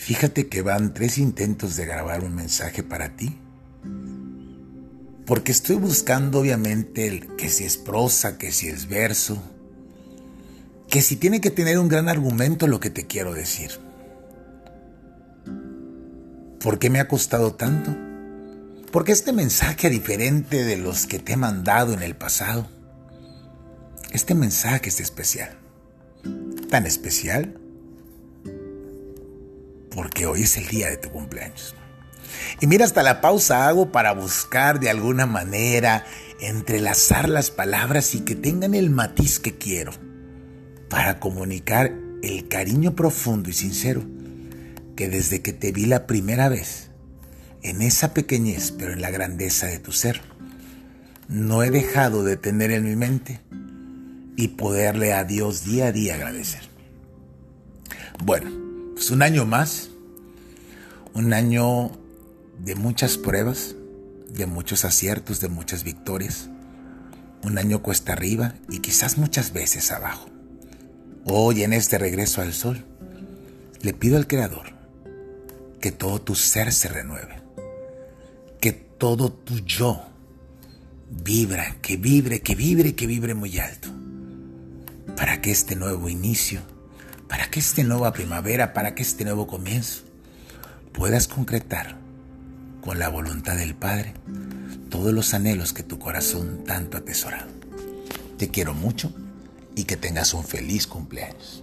Fíjate que van tres intentos de grabar un mensaje para ti. Porque estoy buscando obviamente el, que si es prosa, que si es verso, que si tiene que tener un gran argumento lo que te quiero decir. ¿Por qué me ha costado tanto? Porque este mensaje, diferente de los que te he mandado en el pasado, este mensaje es especial. Tan especial porque hoy es el día de tu cumpleaños. Y mira, hasta la pausa hago para buscar de alguna manera entrelazar las palabras y que tengan el matiz que quiero, para comunicar el cariño profundo y sincero que desde que te vi la primera vez, en esa pequeñez pero en la grandeza de tu ser, no he dejado de tener en mi mente y poderle a Dios día a día agradecer. Bueno, pues un año más, un año de muchas pruebas, de muchos aciertos, de muchas victorias, un año cuesta arriba y quizás muchas veces abajo. Hoy en este regreso al sol, le pido al Creador que todo tu ser se renueve, que todo tu yo vibra, que vibre, que vibre, que vibre muy alto, para que este nuevo inicio para que esta nueva primavera, para que este nuevo comienzo puedas concretar con la voluntad del Padre todos los anhelos que tu corazón tanto ha atesorado. Te quiero mucho y que tengas un feliz cumpleaños.